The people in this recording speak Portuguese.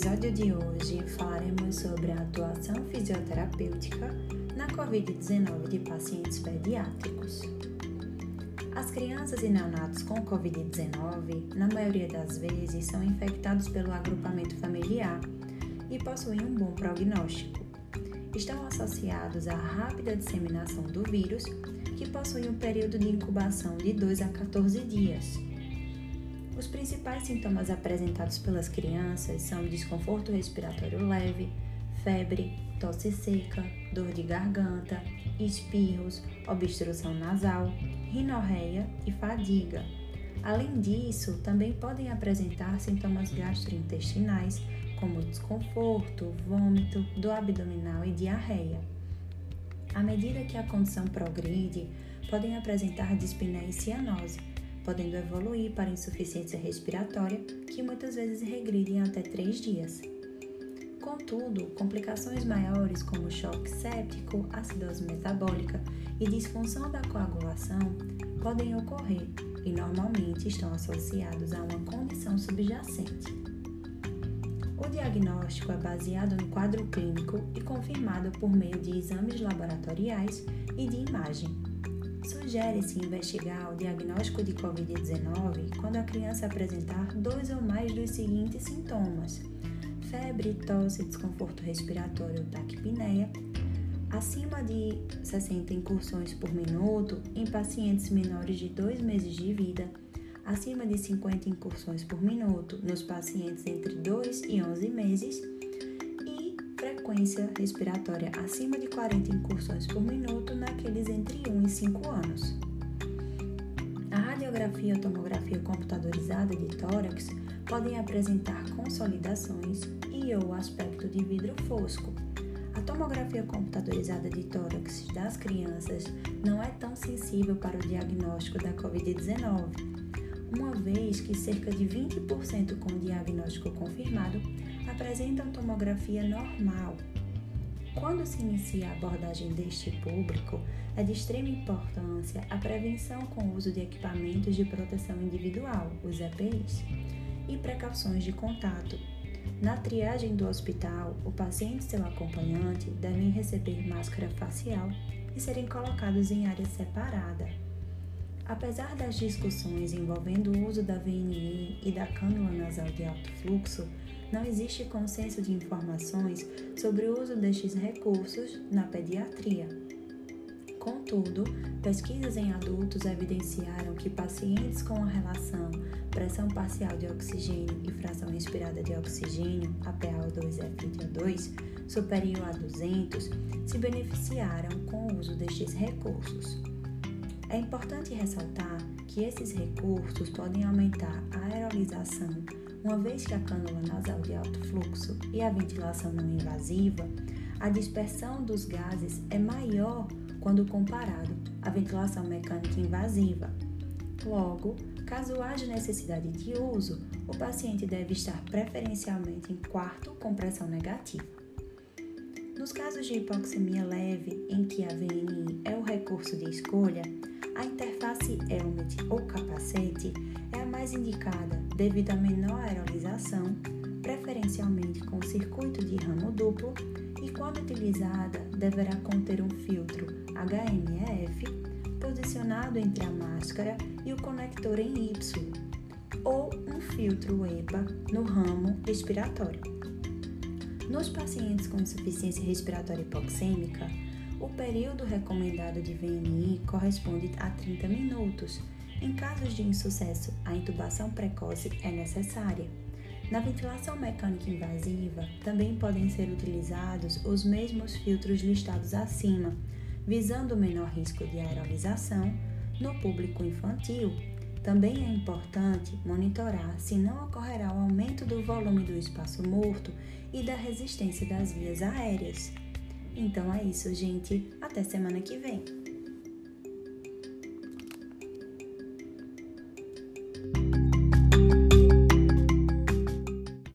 episódio de hoje falaremos sobre a atuação fisioterapêutica na Covid-19 de pacientes pediátricos. As crianças e neonatos com Covid-19, na maioria das vezes, são infectados pelo agrupamento familiar e possuem um bom prognóstico. Estão associados à rápida disseminação do vírus, que possui um período de incubação de 2 a 14 dias os principais sintomas apresentados pelas crianças são desconforto respiratório leve, febre, tosse seca, dor de garganta, espirros, obstrução nasal, rinorreia e fadiga. Além disso, também podem apresentar sintomas gastrointestinais, como desconforto, vômito, dor abdominal e diarreia. À medida que a condição progride, podem apresentar dispneia e cianose, podendo evoluir para insuficiência respiratória, que muitas vezes regridem até três dias. Contudo, complicações maiores como choque séptico, acidose metabólica e disfunção da coagulação podem ocorrer e normalmente estão associados a uma condição subjacente. O diagnóstico é baseado no quadro clínico e confirmado por meio de exames laboratoriais e de imagem. Sugere-se investigar o diagnóstico de Covid-19 quando a criança apresentar dois ou mais dos seguintes sintomas: febre, tosse, desconforto respiratório ou taquipneia, acima de 60 incursões por minuto em pacientes menores de 2 meses de vida, acima de 50 incursões por minuto nos pacientes entre 2 e 11 meses frequência respiratória acima de 40 incursões por minuto naqueles entre 1 e 5 anos. A radiografia ou tomografia computadorizada de tórax podem apresentar consolidações e ou aspecto de vidro fosco. A tomografia computadorizada de tórax das crianças não é tão sensível para o diagnóstico da COVID-19, uma vez que cerca de 20% com diagnóstico confirmado apresentam tomografia normal. Quando se inicia a abordagem deste público, é de extrema importância a prevenção com o uso de equipamentos de proteção individual, os EPIs, e precauções de contato. Na triagem do hospital, o paciente e seu acompanhante devem receber máscara facial e serem colocados em área separada. Apesar das discussões envolvendo o uso da VNI e da cânula nasal de alto fluxo, não existe consenso de informações sobre o uso destes recursos na pediatria. Contudo, pesquisas em adultos evidenciaram que pacientes com a relação pressão parcial de oxigênio e fração respirada de oxigênio, APA2-FiO2, superior a 200, se beneficiaram com o uso destes recursos. É importante ressaltar que esses recursos podem aumentar a aerolização, uma vez que a cânula nasal de alto fluxo e a ventilação não invasiva, a dispersão dos gases é maior quando comparado à ventilação mecânica invasiva. Logo, caso haja necessidade de uso, o paciente deve estar preferencialmente em quarto com pressão negativa. Nos casos de hipoxemia leve, em que a VNI é o recurso de escolha, a interface helmet ou capacete é a mais indicada devido à menor aerolização, preferencialmente com circuito de ramo duplo, e quando utilizada deverá conter um filtro HMEF posicionado entre a máscara e o conector em Y, ou um filtro EPA no ramo respiratório. Nos pacientes com insuficiência respiratória hipoxêmica, o período recomendado de VNI corresponde a 30 minutos. Em casos de insucesso, a intubação precoce é necessária. Na ventilação mecânica invasiva, também podem ser utilizados os mesmos filtros listados acima, visando o menor risco de aerolização no público infantil. Também é importante monitorar se não ocorrerá o aumento do volume do espaço morto e da resistência das vias aéreas. Então é isso, gente. Até semana que vem.